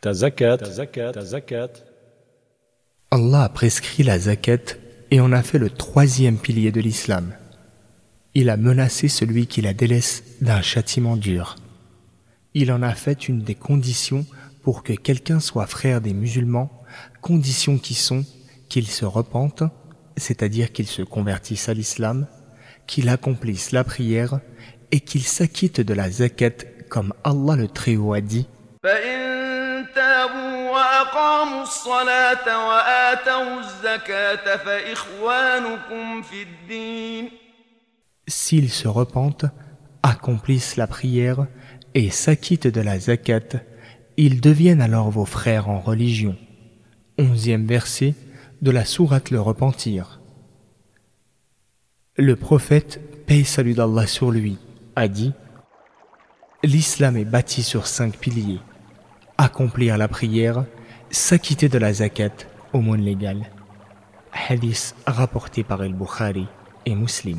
ta zakat, ta zakat, ta zakat. Allah a prescrit la zakat et en a fait le troisième pilier de l'islam. Il a menacé celui qui la délaisse d'un châtiment dur. Il en a fait une des conditions pour que quelqu'un soit frère des musulmans, conditions qui sont qu'il se repente, c'est-à-dire qu'il se convertisse à l'islam, qu'il accomplisse la prière et qu'il s'acquitte de la zakat comme Allah le Très-Haut a dit. S'ils se repentent, accomplissent la prière et s'acquittent de la zakat, ils deviennent alors vos frères en religion. Onzième verset de la sourate Le Repentir. Le prophète, paix salut d'Allah sur lui, a dit L'islam est bâti sur cinq piliers. Accomplir la prière, s'acquitter de la zakat, aumône légale. Hadith rapporté par El Bukhari et Muslim.